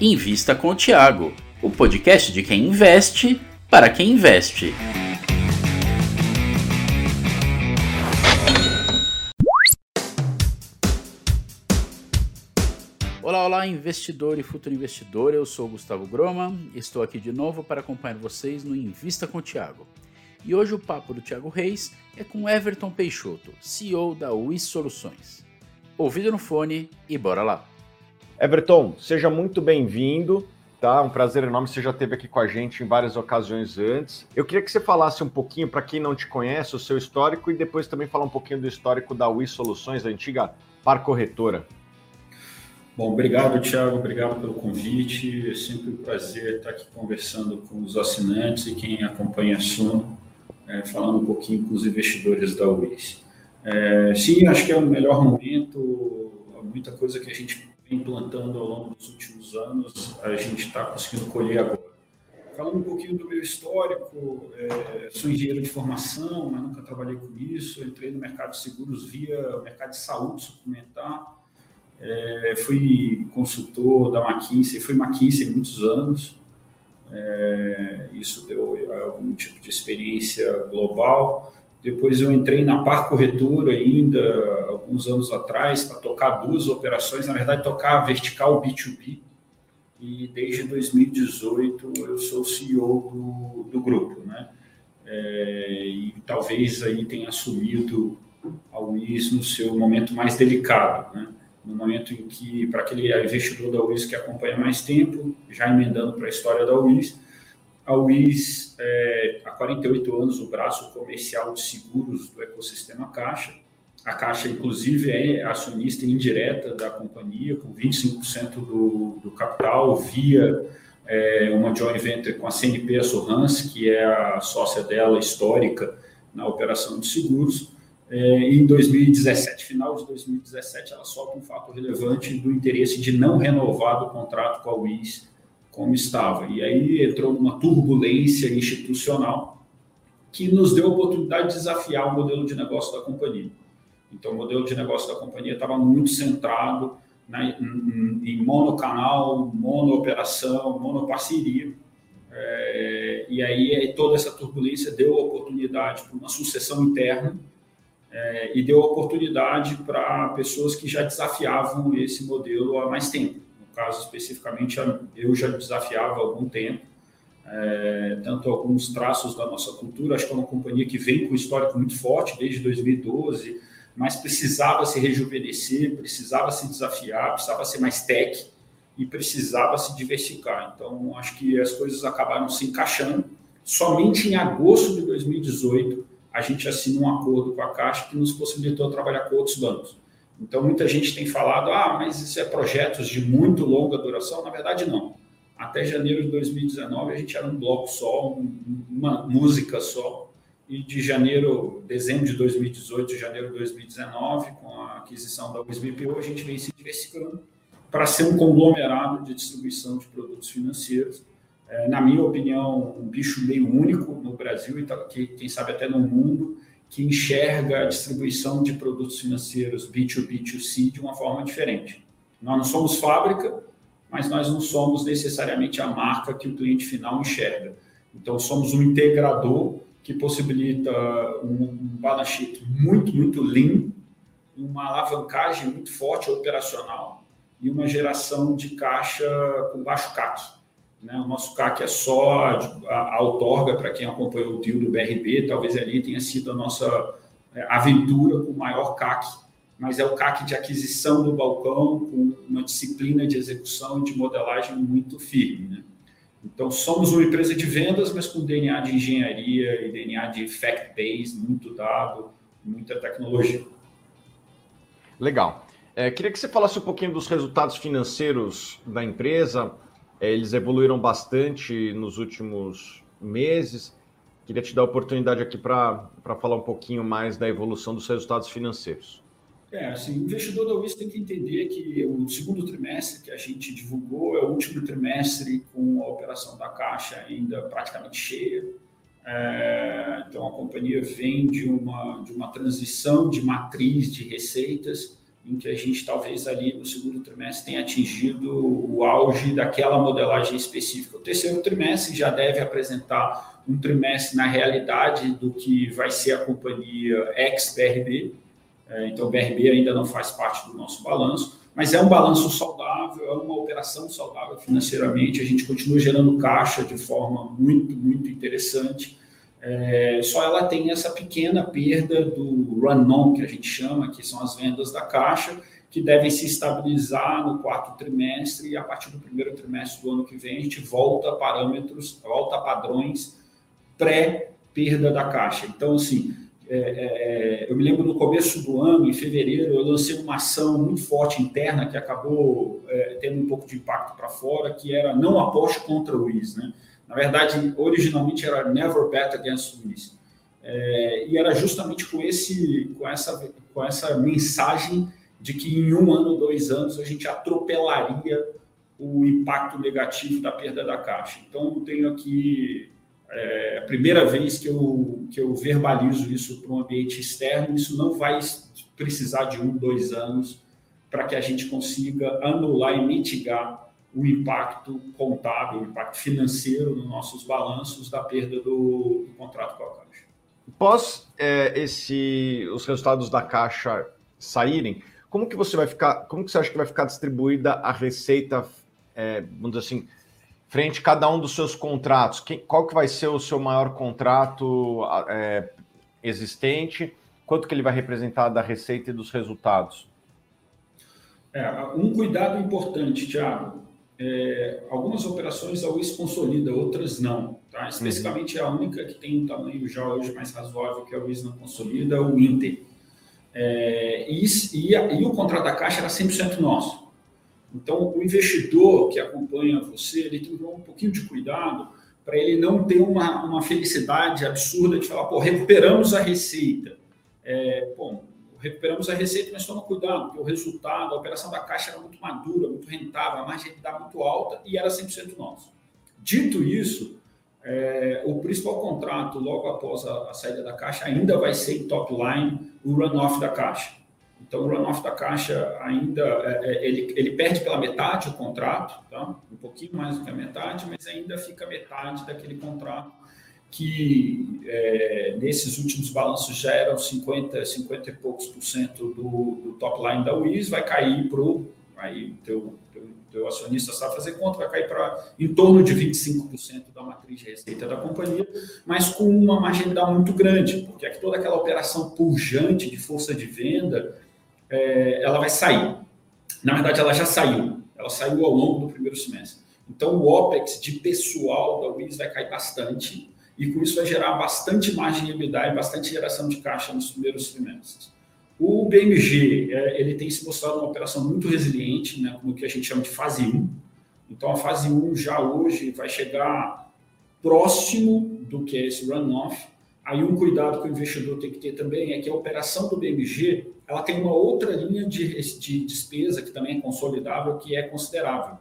Invista com o Tiago, o podcast de quem investe para quem investe. Olá, olá, investidor e futuro investidor. Eu sou Gustavo Groma. Estou aqui de novo para acompanhar vocês no Invista com o Tiago. E hoje o papo do Tiago Reis é com Everton Peixoto, CEO da WIS Soluções. Ouvido no fone e bora lá. Everton, seja muito bem-vindo. Tá, um prazer enorme. Você já esteve aqui com a gente em várias ocasiões antes. Eu queria que você falasse um pouquinho, para quem não te conhece, o seu histórico e depois também falar um pouquinho do histórico da WIS Soluções, a antiga Par Corretora. Bom, obrigado, Thiago. Obrigado pelo convite. É sempre um prazer estar aqui conversando com os assinantes e quem acompanha a Suno, é, falando um pouquinho com os investidores da WIS. É, sim, acho que é o melhor momento. Muita coisa que a gente implantando ao longo dos últimos anos, a gente está conseguindo colher agora. Falando um pouquinho do meu histórico, é, sou engenheiro de formação, mas nunca trabalhei com isso. Entrei no mercado de seguros via mercado de saúde suplementar. É, fui consultor da McKinsey, fui McKinsey muitos anos. É, isso deu algum tipo de experiência global. Depois eu entrei na Par Corretora ainda, alguns anos atrás, para tocar duas operações, na verdade, tocar vertical B2B. E desde 2018 eu sou CEO do, do grupo, né? É, e talvez aí tenha assumido a WIS no seu momento mais delicado, né? No momento em que, para aquele investidor da WIS que acompanha mais tempo, já emendando para a história da WIS, a WIS, é, há 48 anos, o braço comercial de seguros do ecossistema Caixa. A Caixa, inclusive, é acionista indireta da companhia, com 25% do, do capital, via é, uma joint venture com a CNP Assurance, que é a sócia dela histórica na operação de seguros. É, em 2017, final de 2017, ela solta um fato relevante do interesse de não renovar o contrato com a WIS como estava. E aí entrou uma turbulência institucional que nos deu a oportunidade de desafiar o modelo de negócio da companhia. Então, o modelo de negócio da companhia estava muito centrado né, em, em monocanal, monooperação, monoparceria. É, e aí toda essa turbulência deu oportunidade para uma sucessão interna é, e deu oportunidade para pessoas que já desafiavam esse modelo há mais tempo caso especificamente, eu já desafiava há algum tempo, é, tanto alguns traços da nossa cultura. Acho que é uma companhia que vem com um histórico muito forte desde 2012, mas precisava se rejuvenescer, precisava se desafiar, precisava ser mais tech e precisava se diversificar. Então, acho que as coisas acabaram se encaixando. Somente em agosto de 2018, a gente assinou um acordo com a Caixa que nos possibilitou trabalhar com outros bancos. Então, muita gente tem falado, ah, mas isso é projetos de muito longa duração. Na verdade, não. Até janeiro de 2019, a gente era um bloco só, uma música só. E de janeiro, dezembro de 2018, janeiro de 2019, com a aquisição da USBPO, a gente vem se diversificando para ser um conglomerado de distribuição de produtos financeiros. É, na minha opinião, um bicho meio único no Brasil e quem sabe até no mundo, que enxerga a distribuição de produtos financeiros B2B2C de uma forma diferente. Nós não somos fábrica, mas nós não somos necessariamente a marca que o cliente final enxerga. Então, somos um integrador que possibilita um balance sheet muito, muito lean, uma alavancagem muito forte operacional e uma geração de caixa com baixo CAC. Né? O nosso CAC é só a, a outorga, para quem acompanhou o deal do BRB, talvez ali tenha sido a nossa é, aventura com o maior CAC, mas é o CAC de aquisição do balcão com uma disciplina de execução e de modelagem muito firme. Né? Então, somos uma empresa de vendas, mas com DNA de engenharia e DNA de fact-based, muito dado, muita tecnologia. Legal. É, queria que você falasse um pouquinho dos resultados financeiros da empresa, eles evoluíram bastante nos últimos meses. Queria te dar a oportunidade aqui para falar um pouquinho mais da evolução dos resultados financeiros. É, assim, o investidor da UIS tem que entender que o segundo trimestre que a gente divulgou é o último trimestre com a operação da Caixa ainda praticamente cheia. É, então, a companhia vem de uma, de uma transição de matriz de receitas em que a gente talvez ali no segundo trimestre tenha atingido o auge daquela modelagem específica. O terceiro trimestre já deve apresentar um trimestre na realidade do que vai ser a companhia ex-BRB, é, então o BRB ainda não faz parte do nosso balanço, mas é um balanço saudável, é uma operação saudável financeiramente, a gente continua gerando caixa de forma muito, muito interessante, é, só ela tem essa pequena perda do run-on, que a gente chama, que são as vendas da caixa, que devem se estabilizar no quarto trimestre e a partir do primeiro trimestre do ano que vem a gente volta a parâmetros, volta a padrões pré-perda da caixa. Então, assim, é, é, é, eu me lembro no começo do ano, em fevereiro, eu lancei uma ação muito forte interna que acabou é, tendo um pouco de impacto para fora, que era não aposte contra o WIS, né? Na verdade, originalmente era Never Bet Against Swiss. É, e era justamente com, esse, com, essa, com essa mensagem de que em um ano, dois anos, a gente atropelaria o impacto negativo da perda da caixa. Então, tenho aqui é, a primeira vez que eu, que eu verbalizo isso para um ambiente externo, isso não vai precisar de um, dois anos para que a gente consiga anular e mitigar o impacto contábil, o impacto financeiro nos nossos balanços da perda do, do contrato com a Caixa. Após é, esse, os resultados da Caixa saírem, como que você vai ficar, como que você acha que vai ficar distribuída a receita, é, vamos dizer assim, frente a cada um dos seus contratos? Quem, qual que vai ser o seu maior contrato é, existente? Quanto que ele vai representar da receita e dos resultados? É, um cuidado importante, Tiago, é, algumas operações a UIS consolida, outras não. Tá? Uhum. Especificamente a única que tem um tamanho já hoje mais razoável que a UIS não consolida é o Inter. É, e, e, a, e, o contrato da Caixa era 100% nosso. Então, o investidor que acompanha você, ele tem que ter um pouquinho de cuidado para ele não ter uma, uma felicidade absurda de falar, pô, recuperamos a receita. É, bom, recuperamos a receita, mas toma cuidado, porque o resultado, a operação da Caixa era muito madura, muito rentável, a margem estava muito alta e era 100% nosso. Dito isso, é, o principal contrato, logo após a, a, saída da Caixa, ainda vai ser top line o runoff da Caixa. Então, o runoff da Caixa ainda, é, é, ele, ele perde pela metade o contrato, tá? um pouquinho mais do que a metade, mas ainda fica metade daquele contrato que é, nesses últimos balanços já eram 50, 50 e poucos por cento do, do top line da WIS, vai cair para o. Aí teu, teu, teu acionista sabe fazer conta, vai cair para em torno de 25% da matriz de receita da companhia, mas com uma marginalidade muito grande, porque aqui toda aquela operação pujante de força de venda, é, ela vai sair. Na verdade, ela já saiu. Ela saiu ao longo do primeiro semestre. Então, o OPEX de pessoal da WIS vai cair bastante e com isso vai gerar bastante margem EBITDA e bastante geração de caixa nos primeiros trimestres. O BMG é, ele tem se mostrado uma operação muito resiliente, né, no que a gente chama de fase 1. Então, a fase 1 já hoje vai chegar próximo do que é esse runoff. Aí, um cuidado que o investidor tem que ter também é que a operação do BMG ela tem uma outra linha de, de despesa que também é consolidável, que é considerável,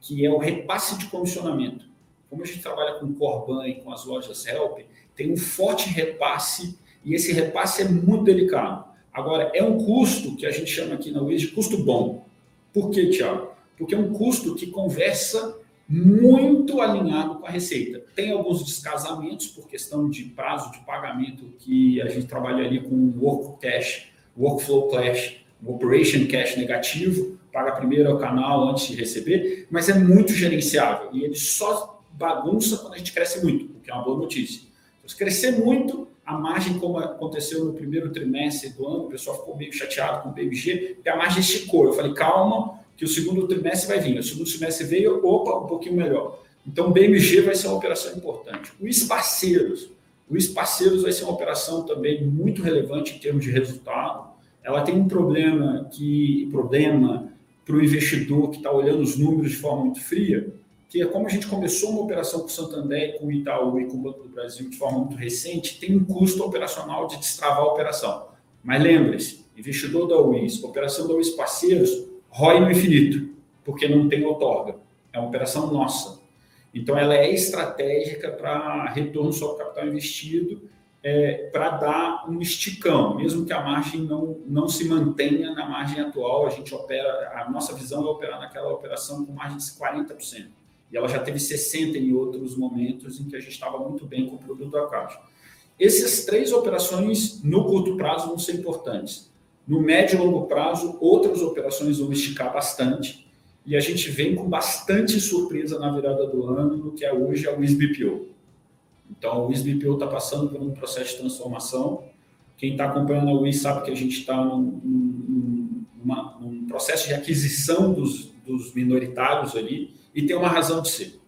que é o repasse de comissionamento como a gente trabalha com Corban e com as lojas Help, tem um forte repasse e esse repasse é muito delicado. Agora, é um custo que a gente chama aqui na UES de custo bom. Por quê, Tiago? Porque é um custo que conversa muito alinhado com a receita. Tem alguns descasamentos por questão de prazo de pagamento que a gente trabalharia com work cash, workflow cash, operation cash negativo, paga primeiro ao canal antes de receber, mas é muito gerenciável e ele só bagunça quando a gente cresce muito, o que é uma boa notícia. Então, se crescer muito, a margem, como aconteceu no primeiro trimestre do ano, o pessoal ficou meio chateado com o BMG, porque a margem esticou. Eu falei, calma, que o segundo trimestre vai vir. O segundo trimestre veio, opa, um pouquinho melhor. Então, o BMG vai ser uma operação importante. O Esparceiros. O Esparceiros vai ser uma operação também muito relevante em termos de resultado. Ela tem um problema que problema para o investidor que está olhando os números de forma muito fria, que como a gente começou uma operação com o Santander, com o Itaú e com o Banco do Brasil de forma muito recente, tem um custo operacional de destravar a operação. Mas lembre-se, investidor da UIS, operação da UIS parceiros, ROI no infinito, porque não tem outorga. É uma operação nossa. Então, ela é estratégica para retorno sobre capital investido é, para dar um esticão, mesmo que a margem não, não se mantenha na margem atual, a gente opera, a nossa visão é operar naquela operação com margem de 40%. E ela já teve 60% em outros momentos em que a gente estava muito bem com o produto a caixa. Essas três operações, no curto prazo, vão ser importantes. No médio e longo prazo, outras operações vão esticar bastante. E a gente vem com bastante surpresa na virada do ano no que é hoje a WISBPO. Então, o WISBPO está passando por um processo de transformação. Quem está acompanhando a WIS sabe que a gente está num, num, num, processo de aquisição dos, dos minoritários ali e tem uma razão de ser.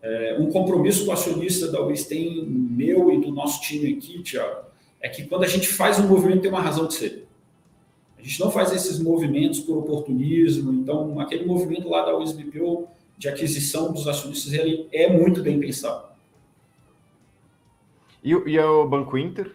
É, um compromisso com o acionista da UIS tem meu e do nosso time aqui, Tiago, é que quando a gente faz um movimento tem uma razão de ser. A gente não faz esses movimentos por oportunismo, então aquele movimento lá da USBPO de aquisição dos acionistas ele é muito bem pensado. E, e o Banco Inter?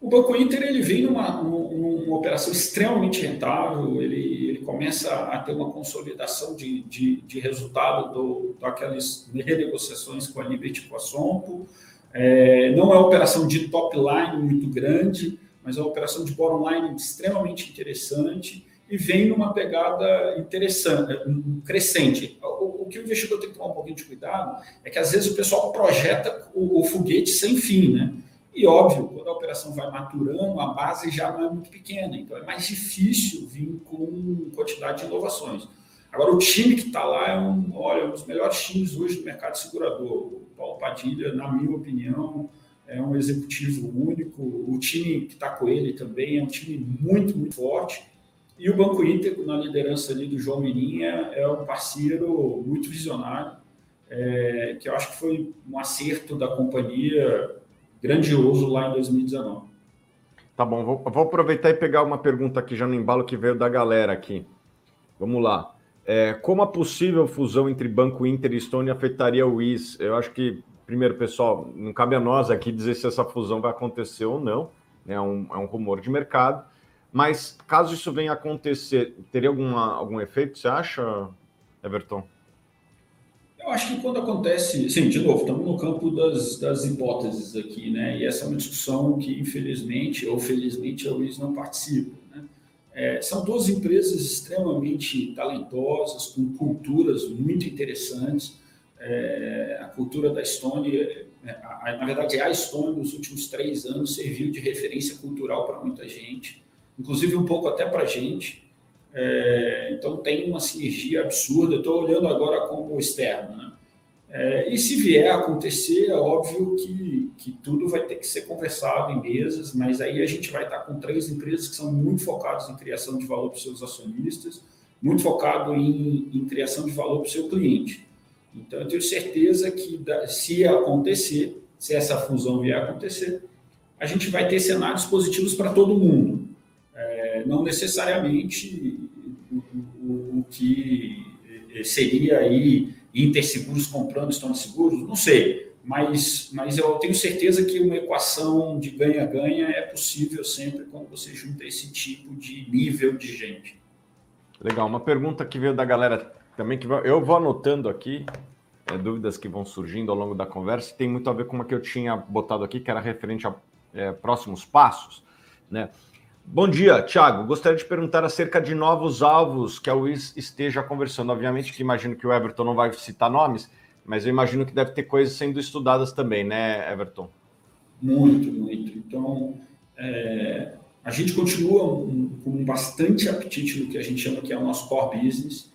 O Banco Inter ele vem numa, numa operação extremamente rentável, ele começa a ter uma consolidação de, de, de resultado do, daquelas renegociações com a Liberty com a Sompo. É, não é operação de top line muito grande, mas é uma operação de bottom line extremamente interessante e vem numa pegada interessante, crescente. O, o, que o investidor tem que tomar um pouquinho de cuidado é que às vezes o pessoal projeta o, o foguete sem fim, né? E óbvio, quando a operação vai maturando, a base já não é muito pequena, então é mais difícil vir com quantidade de inovações. Agora, o time que está lá é um, olha, um dos melhores times hoje do mercado segurador. O Paulo Padilha, na minha opinião, é um executivo único. O time que está com ele também é um time muito, muito forte. E o Banco Inter, na liderança ali do João Mirinha, é um parceiro muito visionário, é, que eu acho que foi um acerto da companhia grandioso lá em 2019. Tá bom, vou, vou aproveitar e pegar uma pergunta aqui já no embalo que veio da galera aqui. Vamos lá. É, como a possível fusão entre Banco Inter e Stone afetaria o IS? Eu acho que, primeiro, pessoal, não cabe a nós aqui dizer se essa fusão vai acontecer ou não. Né? É um, é um rumor de mercado. Mas caso isso venha a acontecer, teria alguma, algum efeito, você acha, Everton? Eu acho que quando acontece, sim, de novo, estamos no campo das, das hipóteses aqui, né? E essa é uma discussão que, infelizmente ou felizmente, a Luiz não participa. Né? É, são duas empresas extremamente talentosas, com culturas muito interessantes. É, a cultura da Estônia, é, a, na verdade, a Estônia, nos últimos três anos, serviu de referência cultural para muita gente, inclusive um pouco até para a gente. É, então tem uma sinergia absurda. Estou olhando agora como externo. Né? É, e se vier a acontecer, é óbvio que, que tudo vai ter que ser conversado em mesas, mas aí a gente vai estar com três empresas que são muito focadas em criação de valor para os seus acionistas, muito focado em, em criação de valor para o seu cliente. Então, eu tenho certeza que se acontecer, se essa fusão vier a acontecer, a gente vai ter cenários positivos para todo mundo. É, não necessariamente que seria aí Interseguros comprando Stone Seguros, não sei, mas, mas eu tenho certeza que uma equação de ganha-ganha é possível sempre quando você junta esse tipo de nível de gente. Legal, uma pergunta que veio da galera também, que eu vou anotando aqui, é, dúvidas que vão surgindo ao longo da conversa, tem muito a ver com uma que eu tinha botado aqui, que era referente a é, próximos passos, né? Bom dia, Thiago. Gostaria de perguntar acerca de novos alvos que a UIS esteja conversando. Obviamente que imagino que o Everton não vai citar nomes, mas eu imagino que deve ter coisas sendo estudadas também, né, Everton? Muito, muito. Então, é, a gente continua um, com bastante apetite no que a gente chama que é o nosso core business,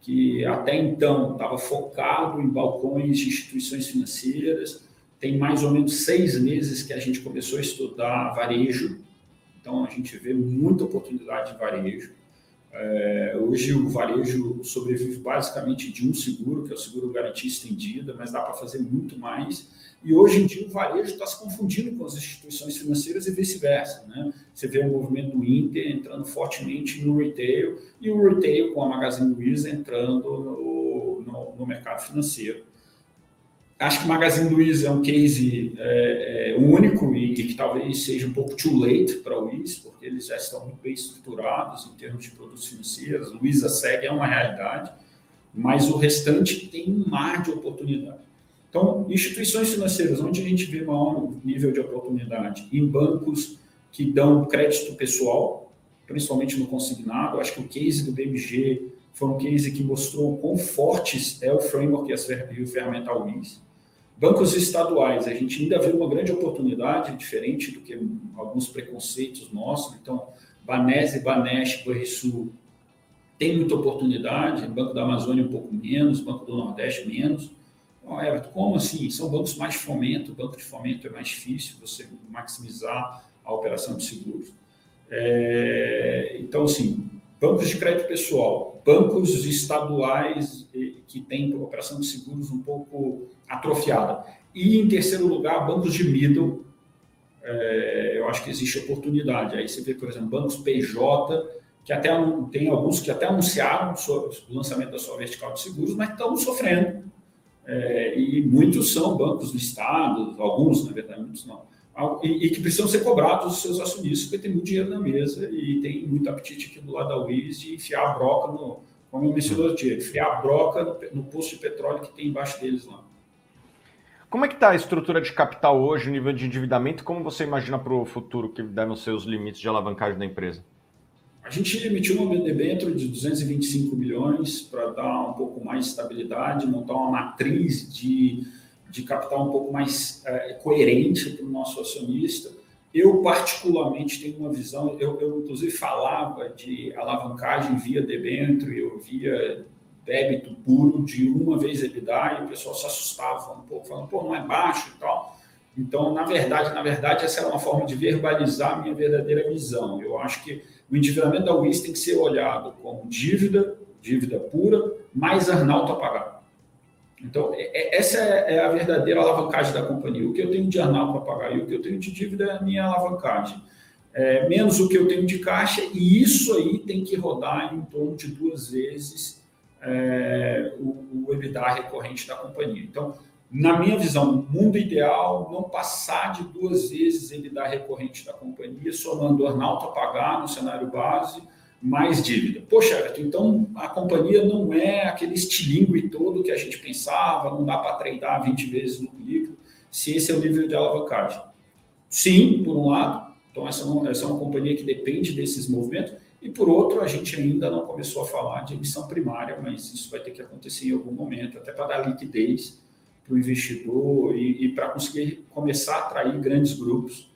que até então estava focado em balcões de instituições financeiras. Tem mais ou menos seis meses que a gente começou a estudar varejo, então, a gente vê muita oportunidade de varejo. É, hoje, o varejo sobrevive basicamente de um seguro, que é o seguro garantia estendida, mas dá para fazer muito mais. E hoje em dia, o varejo está se confundindo com as instituições financeiras e vice-versa. Né? Você vê o movimento do Inter entrando fortemente no retail e o retail com a Magazine Luiza entrando no, no, no mercado financeiro. Acho que Magazine Luiza é um case é, é, único e, e, que talvez seja um pouco too late para o Luiz, porque eles já estão muito bem estruturados em termos de produtos financeiros. Luiza segue é uma realidade, mas o restante tem um mar de oportunidade. Então, instituições financeiras, onde a gente vê maior nível de oportunidade? Em bancos que dão crédito pessoal, principalmente no consignado. Acho que o case do BMG foi um case que mostrou quão fortes é o framework e o ferramental WIS. Bancos estaduais, a gente ainda vê uma grande oportunidade, diferente do que alguns preconceitos nossos. Então, Banese, Banesh, Banrisul tem muita oportunidade, Banco da Amazônia um pouco menos, Banco do Nordeste menos. Oh, Everton, como assim? São bancos mais de fomento, banco de fomento é mais difícil você maximizar a operação de seguros. É, então, assim, bancos de crédito pessoal, bancos estaduais que têm operação de seguros um pouco atrofiada. E, em terceiro lugar, bancos de middle, é, eu acho que existe oportunidade. Aí você vê, por exemplo, bancos PJ, que até tem alguns que até anunciaram o lançamento da sua vertical de seguros, mas estão sofrendo. É, e muitos são bancos listados, alguns, na verdade, muitos não e, e, que precisam ser cobrados os seus acionistas, porque tem muito dinheiro na mesa e tem muito apetite aqui do lado da UIS de enfiar a broca no, como eu mencionei outro dia, enfiar a broca no, no poço de petróleo que tem embaixo deles lá. Como é que está a estrutura de capital hoje, o nível de endividamento, como você imagina para o futuro que devem ser os limites de alavancagem da empresa? A gente emitiu uma dentro de 225 milhões para dar um pouco mais de estabilidade, montar uma matriz de de capital um pouco mais é, coerente para o nosso acionista. Eu, particularmente, tenho uma visão, eu, eu, inclusive falava de alavancagem via debênture, eu via débito puro de uma vez EBITDA e o pessoal se assustava um pouco, falando, pô, não é baixo e tal. Então, na verdade, na verdade, essa era uma forma de verbalizar a minha verdadeira visão. Eu acho que o endividamento da UIS tem que ser olhado como dívida, dívida pura, mais arnalto a pagar. Então, é, é, essa é, é a verdadeira alavancagem da companhia. O que eu tenho de anal para pagar e o que eu tenho de dívida é a minha alavancagem. É, menos o que eu tenho de caixa, e isso aí tem que rodar em torno de duas vezes é, o, o EBITDA recorrente da companhia. Então, na minha visão, mundo ideal, não passar de duas vezes EBITDA recorrente da companhia, somando Arnalto a pagar no cenário base, mais dívida. Poxa, Everton, então a companhia não é aquele estilingue todo que a gente pensava, não dá para treinar 20 vezes no líquido, se esse é o nível de alavancagem. Sim, por um lado, então essa, não, essa é uma companhia que depende desses movimentos, e por outro, a gente ainda não começou a falar de emissão primária, mas isso vai ter que acontecer em algum momento, até para dar liquidez para o investidor e, e para conseguir começar a atrair grandes grupos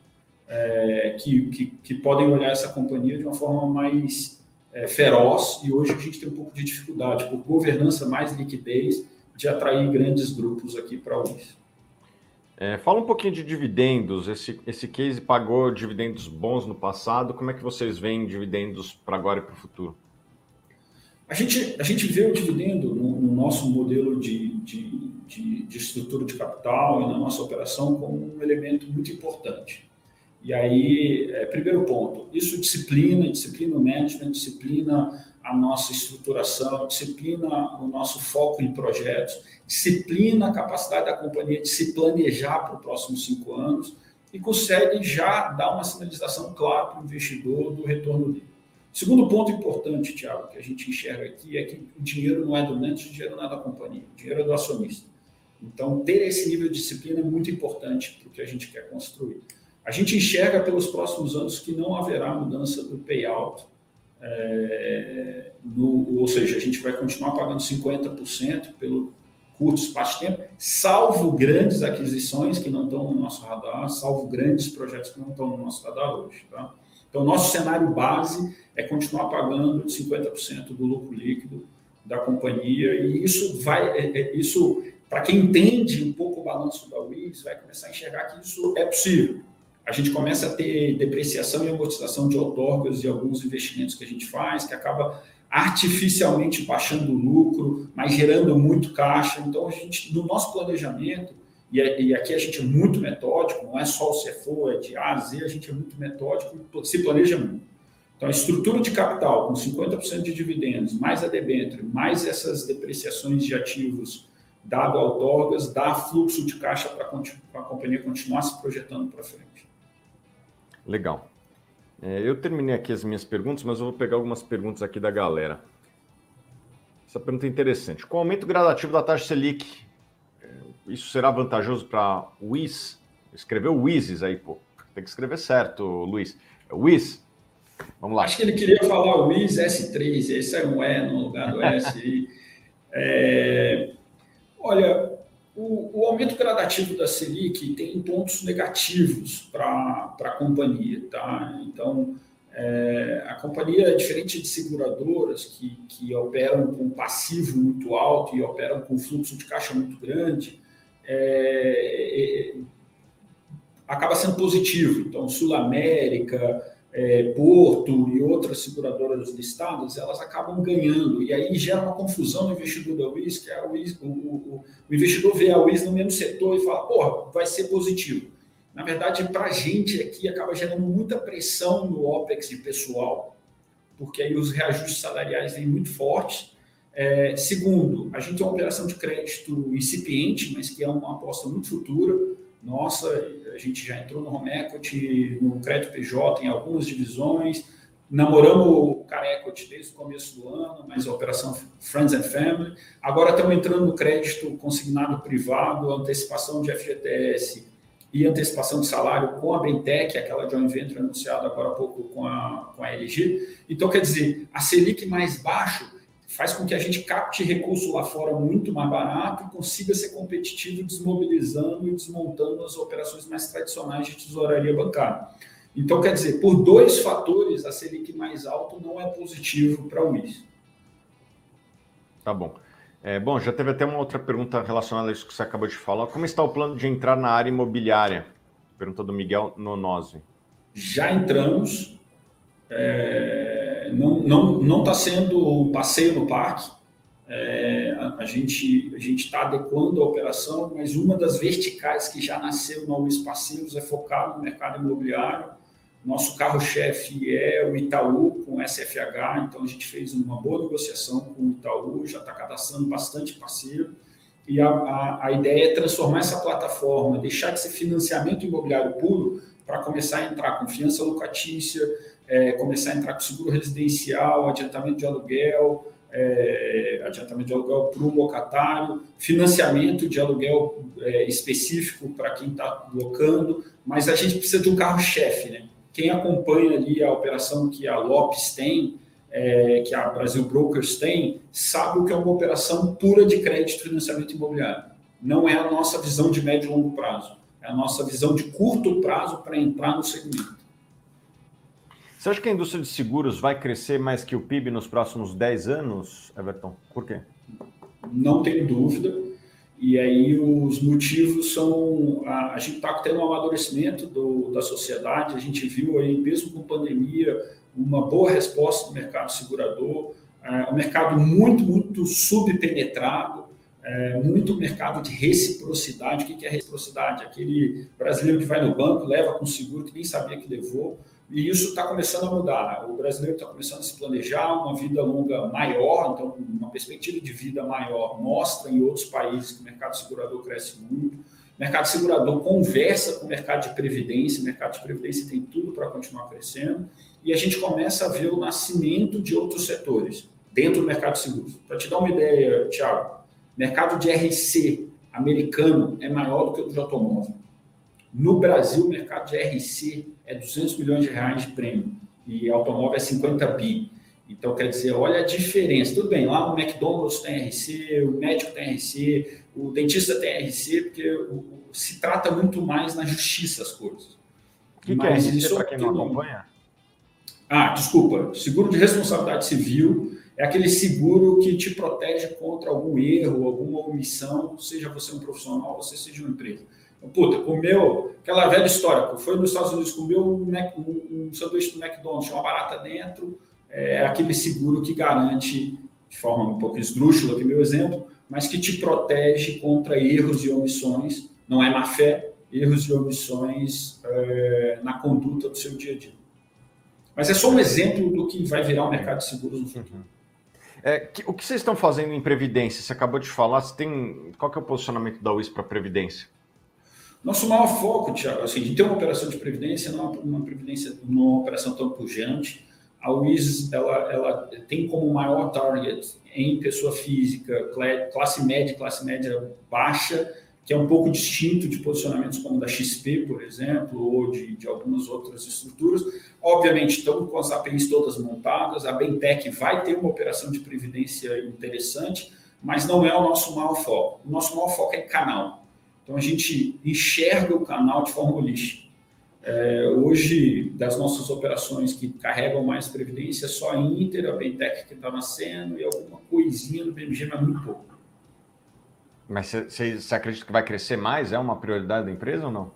é, que, que, que podem olhar essa companhia de uma forma mais é, feroz e hoje a gente tem um pouco de dificuldade por governança, mais liquidez, de atrair grandes grupos aqui para a UIS. É, fala um pouquinho de dividendos. Esse, esse case pagou dividendos bons no passado. Como é que vocês veem dividendos para agora e para o futuro? A gente, a gente vê o dividendo no, no nosso modelo de, de, de, de, estrutura de capital e na nossa operação como um elemento muito importante. E aí, é, primeiro ponto, isso disciplina, disciplina o management, disciplina a nossa estruturação, disciplina o nosso foco em projetos, disciplina a capacidade da companhia de se planejar para os próximos cinco anos e consegue já dar uma sinalização clara para o investidor do retorno dele. Segundo ponto importante, Tiago, que a gente enxerga aqui é que o dinheiro não é do management, o dinheiro não é da companhia, o dinheiro é do acionista. Então, ter esse nível de disciplina é muito importante para o que a gente quer construir. A gente enxerga pelos próximos anos que não haverá mudança do payout, é, no, ou seja, a gente vai continuar pagando 50% pelo curto espaço de tempo, salvo grandes aquisições que não estão no nosso radar, salvo grandes projetos que não estão no nosso radar hoje. Tá? Então, nosso cenário base é continuar pagando 50% do lucro líquido da companhia, e isso vai, é, é, isso, para quem entende um pouco o balanço da WIS, vai começar a enxergar que isso é possível a gente começa a ter depreciação e amortização de outorgas e alguns investimentos que a gente faz, que acaba artificialmente baixando o lucro, mas gerando muito caixa. Então, a gente, no nosso planejamento, e, aqui a gente é muito metódico, não é só o CFO, é de A a Z, a gente é muito metódico, se planeja muito. Então, a estrutura de capital, com 50% de dividendos, mais a debênture, mais essas depreciações de ativos dado outorgas, dá fluxo de caixa para a companhia continuar se projetando para frente. Legal. É, eu terminei aqui as minhas perguntas, mas eu vou pegar algumas perguntas aqui da galera. Essa pergunta é interessante. Com o aumento gradativo da taxa Selic, é, isso será vantajoso para o WIS? Escreveu WISes aí, pô. Tem que escrever certo, Luiz. É WIS. Vamos lá. Acho que ele queria falar o WIS S3, esse é um E no lugar do S. é... Olha, o, o, aumento gradativo da Selic tem pontos negativos para a companhia. Tá? Então, é, a companhia, diferente de seguradoras que, que operam com passivo muito alto e operam com fluxo de caixa muito grande, é, é, acaba sendo positivo. Então, Sul América, é, Porto e outras seguradoras listadas, elas acabam ganhando. E aí gera uma confusão no investidor da WIS, que é a o, o, o investidor vê a WIS no mesmo setor e fala, porra, vai ser positivo. Na verdade, para a gente aqui acaba gerando muita pressão no OPEX de pessoal, porque aí os reajustes salariais vêm muito fortes. É, segundo, a gente tem uma operação de crédito incipiente, mas que é uma aposta muito futura. Nossa, a gente já entrou no home equity, no crédito PJ, em algumas divisões. Namoramos o Car Equity desde o começo do ano, mas a operação Friends and Family. Agora estamos entrando no crédito consignado privado, antecipação de FGTS e antecipação de salário com a Bentec, aquela joint venture anunciada agora há pouco com a, com a LG. Então, quer dizer, a Selic mais baixo faz com que a gente capte recurso lá fora muito mais barato e consiga ser competitivo desmobilizando e desmontando as operações mais tradicionais de tesouraria bancária. Então, quer dizer, por dois fatores, a Selic mais alto não é positivo para o WIS. Tá bom. É, bom, já teve até uma outra pergunta relacionada a isso que você acabou de falar. Como está o plano de entrar na área imobiliária? Pergunta do Miguel Nonose. Já entramos. É, não está não, tá sendo um passeio no parque. É, a, a, gente a gente está adequando a operação, mas uma das verticais que já nasceu no UIS Passivos é focado no mercado imobiliário nosso carro-chefe é o Itaú com SFH, então a gente fez uma boa negociação com o Itaú, já está cadastrando bastante parceiro. E a, a, a, ideia é transformar essa plataforma, deixar de ser financiamento imobiliário puro para começar a entrar confiança locatícia, é, começar a entrar com seguro residencial, adiantamento de aluguel, é, adiantamento de aluguel para o locatário, financiamento de aluguel é, específico para quem está locando, mas a gente precisa de um carro-chefe, né? quem acompanha ali a operação que a Lopes tem, é, que a Brasil Brokers tem, sabe o que é uma operação pura de crédito e financiamento imobiliário. Não é a nossa visão de médio e longo prazo, é a nossa visão de curto prazo para entrar no segmento. Você acha que a indústria de seguros vai crescer mais que o PIB nos próximos 10 anos, Everton? Por quê? Não tenho dúvida. E aí os motivos são a, a gente está tendo um amadurecimento do, da sociedade, a gente viu aí, mesmo com pandemia, uma boa resposta do mercado segurador, é, um mercado muito, muito subpenetrado, é, muito mercado de reciprocidade. O que é reciprocidade? Aquele brasileiro que vai no banco, leva com seguro que nem sabia que levou, e isso está começando a mudar. O brasileiro está começando a se planejar uma vida longa maior, então uma perspectiva de vida maior mostra em outros países que o mercado segurador cresce muito. O mercado segurador conversa com o mercado de previdência, o mercado de previdência tem tudo para continuar crescendo, e a gente começa a ver o nascimento de outros setores dentro do mercado de seguros. Para te dar uma ideia, Thiago, mercado de RC americano é maior do que o de automóvel. No Brasil, o mercado de RC é 200 milhões de reais de prêmio e automóvel é 50 bi. Então, quer dizer, olha a diferença. Tudo bem, lá o McDonald's tem RC, o médico tem RC, o dentista tem RC, porque se trata muito mais na justiça as coisas. O que, que é RC para quem não acompanha? Ah, desculpa. Seguro de responsabilidade civil é aquele seguro que te protege contra algum erro, alguma omissão, seja você um profissional, você seja uma empresa. Puta, comeu aquela velha história, foi nos Estados Unidos, comeu um, um, um sanduíche do McDonald's, tinha uma barata dentro, é aquele seguro que garante, de forma um pouco esdrúxula, aqui meu exemplo, mas que te protege contra erros e omissões, não é má fé, erros e omissões é, na conduta do seu dia a dia. Mas é só um exemplo do que vai virar o mercado de seguros no futuro. Uhum. É, que, o que vocês estão fazendo em Previdência? Você acabou de falar, você tem, qual que é o posicionamento da UIS para Previdência? Nosso maior foco, Tiago, assim, de ter uma operação de previdência, não é uma previdência, uma operação tão pujante. A WIS ela, ela tem como maior target em pessoa física, classe média, classe média baixa, que é um pouco distinto de posicionamentos como da XP, por exemplo, ou de, de algumas outras estruturas. Obviamente, estão com as APIs todas montadas, a Bentec vai ter uma operação de previdência interessante, mas não é o nosso maior foco. O nosso maior foco é canal. Então, a gente enxerga o canal de forma holística. É, hoje, das nossas operações que carregam mais previdência, só a Inter, a Bentec que está nascendo e alguma coisinha do BMG, mas muito pouco. Mas você, acredita que vai crescer mais? É uma prioridade da empresa ou não?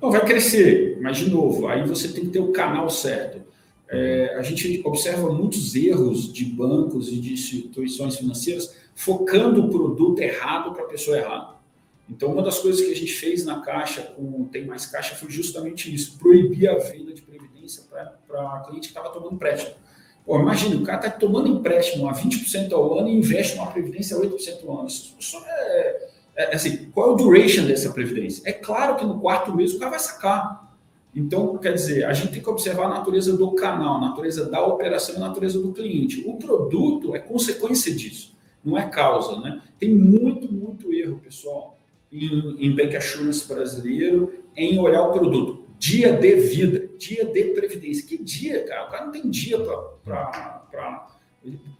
Não, vai crescer, mas de novo, aí você tem que ter o canal certo. É, a gente observa muitos erros de bancos e de instituições financeiras focando o produto errado para a pessoa errada. Então, uma das coisas que a gente fez na Caixa, com Tem Mais Caixa, foi justamente isso: proibir a venda de previdência para cliente que estava tomando empréstimo. Pô, imagina, o cara está tomando empréstimo a 20% ao ano e investe numa previdência a 8% ao ano. Isso, é, é, é, assim, qual é o duration dessa previdência? É claro que no quarto mês o cara vai sacar. Então, quer dizer, a gente tem que observar a natureza do canal, a natureza da operação e a natureza do cliente. O produto é consequência disso, não é causa, né? Tem muito, muito erro, pessoal, em, bank assurance brasileiro em olhar o produto dia de vida, dia de previdência. Que dia, cara? O cara não tem dia para.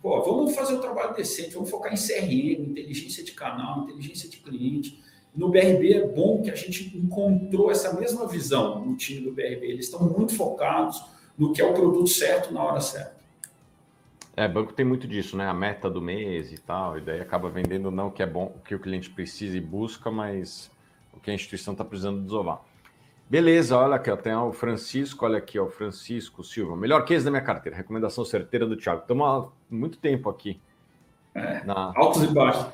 Pô, vamos fazer um trabalho decente, vamos focar em CRM, inteligência de canal, inteligência de cliente. No BRB é bom que a gente encontrou essa mesma visão no time do BRB. Eles estão muito focados no que é o produto certo na hora certa. É, banco tem muito disso, né? A meta do mês e tal, e daí acaba vendendo não o que é bom, o que o cliente precisa e busca, mas o que a instituição está precisando desovar. Beleza, olha aqui, ó, tem o Francisco, olha aqui, ó, o Francisco Silva. Melhor case da minha carteira, recomendação certeira do Thiago. Estamos há muito tempo aqui. É, na... Altos e baixos.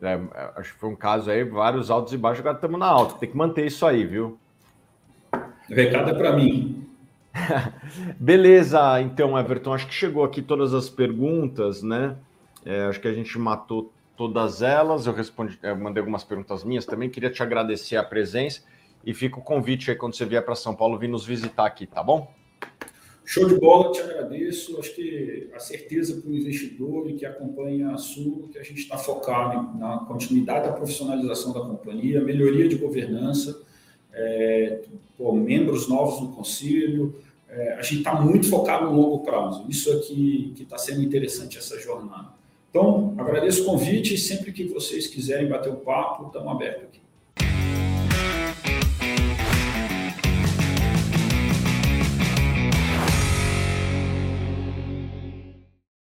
É, acho que foi um caso aí, vários altos e baixos, agora estamos na alta. Tem que manter isso aí, viu? O recado é para mim. Beleza, então, Everton, acho que chegou aqui todas as perguntas, né? É, acho que a gente matou todas elas. Eu respondi, eu mandei algumas perguntas minhas também. Queria te agradecer a presença. E fica o convite aí quando você vier para São Paulo vir nos visitar aqui, tá bom? Show de bola, te agradeço. Acho que a certeza para o investidor e que acompanha a Sul, que a gente está focado na continuidade da profissionalização da companhia, melhoria de governança, é, pô, membros novos no conselho. É, a gente está muito focado no longo prazo. Isso aqui que está sendo interessante essa jornada. Então, agradeço o convite e sempre que vocês quiserem bater o papo, estamos abertos aqui.